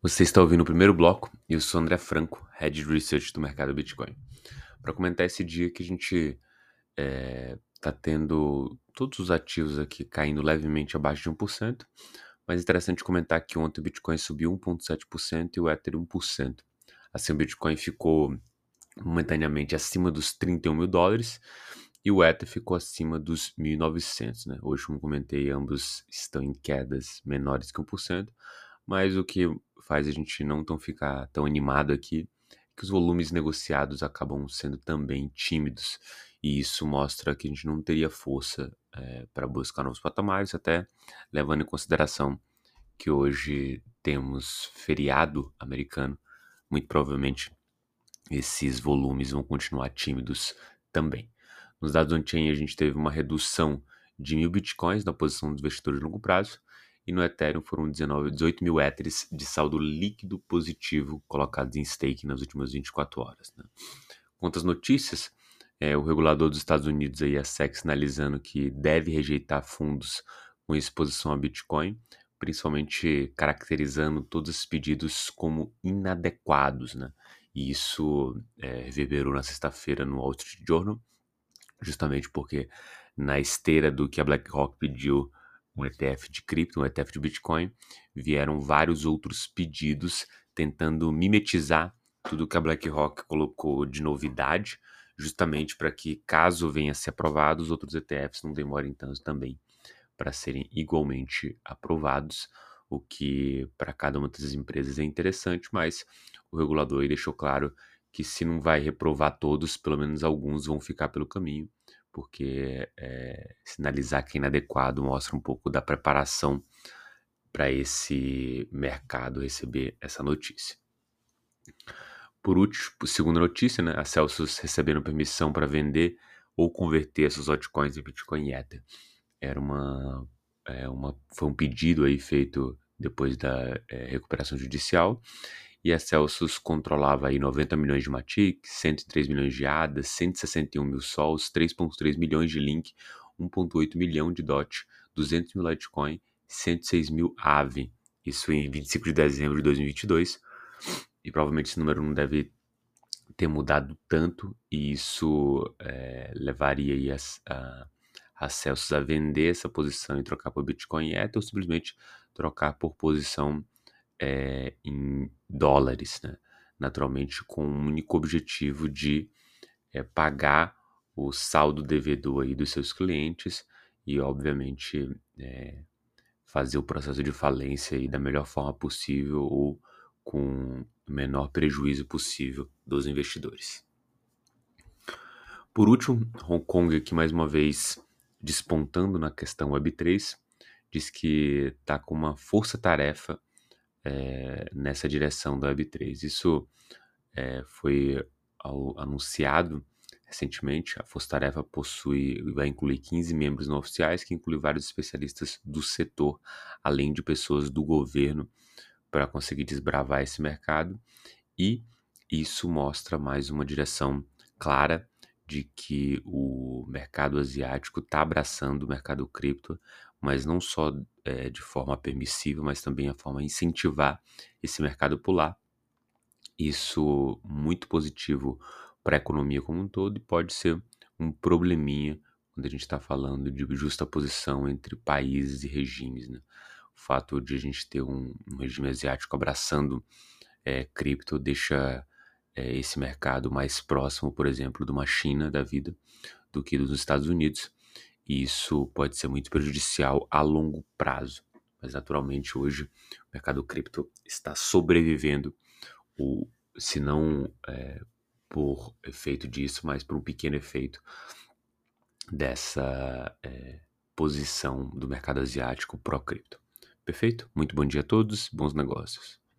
Você está ouvindo o primeiro bloco e eu sou André Franco, Head Research do mercado Bitcoin. Para comentar esse dia que a gente está é, tendo todos os ativos aqui caindo levemente abaixo de 1%, mas é interessante comentar que ontem o Bitcoin subiu 1,7% e o Ether 1%. Assim, o Bitcoin ficou momentaneamente acima dos 31 mil dólares e o Ether ficou acima dos 1.900. Né? Hoje, como comentei, ambos estão em quedas menores que 1%, mas o que faz a gente não tão ficar tão animado aqui que os volumes negociados acabam sendo também tímidos. E isso mostra que a gente não teria força é, para buscar novos patamares, até levando em consideração que hoje temos feriado americano, muito provavelmente esses volumes vão continuar tímidos também. Nos dados on-chain a gente teve uma redução de mil bitcoins na posição dos investidores de longo prazo, e no Ethereum foram 19, 18 mil Ethers de saldo líquido positivo colocados em stake nas últimas 24 horas. Né? Quanto às notícias, é, o regulador dos Estados Unidos, aí, a SEC, sinalizando que deve rejeitar fundos com exposição a Bitcoin, principalmente caracterizando todos esses pedidos como inadequados. Né? E isso é, reverberou na sexta-feira no Wall Street Journal, justamente porque na esteira do que a BlackRock pediu um ETF de cripto, um ETF de Bitcoin, vieram vários outros pedidos tentando mimetizar tudo que a BlackRock colocou de novidade, justamente para que, caso venha a ser aprovado, os outros ETFs não demorem tanto também para serem igualmente aprovados, o que para cada uma dessas empresas é interessante, mas o regulador deixou claro que se não vai reprovar todos, pelo menos alguns vão ficar pelo caminho porque é, sinalizar que é inadequado mostra um pouco da preparação para esse mercado receber essa notícia. Por último, segunda notícia, né, a Celsius recebendo permissão para vender ou converter seus altcoins em Bitcoin e Ether. Era uma, é, uma, foi um pedido aí feito depois da é, recuperação judicial e a Celsius controlava aí 90 milhões de Matic, 103 milhões de ADA, 161 mil Sols, 3.3 milhões de Link, 1.8 milhão de DOT, 200 mil Litecoin, 106 mil AVE. Isso em 25 de dezembro de 2022. E provavelmente esse número não deve ter mudado tanto e isso é, levaria as, a, a Celsius a vender essa posição e trocar por Bitcoin Ether ou simplesmente trocar por posição é, em dólares, né? naturalmente com o único objetivo de é, pagar o saldo devedor aí dos seus clientes e, obviamente, é, fazer o processo de falência aí da melhor forma possível ou com o menor prejuízo possível dos investidores. Por último, Hong Kong aqui mais uma vez despontando na questão Web3, diz que está com uma força-tarefa é, nessa direção da Web3. Isso é, foi ao, anunciado recentemente. A Força Tarefa possui, vai incluir 15 membros não oficiais, que inclui vários especialistas do setor, além de pessoas do governo, para conseguir desbravar esse mercado. E isso mostra mais uma direção clara de que o mercado asiático está abraçando o mercado cripto, mas não só é, de forma permissiva, mas também a forma de incentivar esse mercado pular. Isso muito positivo para a economia como um todo e pode ser um probleminha quando a gente está falando de justa posição entre países e regimes. Né? O fato de a gente ter um, um regime asiático abraçando é, cripto deixa é, esse mercado mais próximo, por exemplo, de uma China da vida do que dos Estados Unidos. E isso pode ser muito prejudicial a longo prazo. Mas naturalmente hoje o mercado cripto está sobrevivendo, ou se não é, por efeito disso, mas por um pequeno efeito dessa é, posição do mercado asiático pró-cripto. Perfeito? Muito bom dia a todos, bons negócios.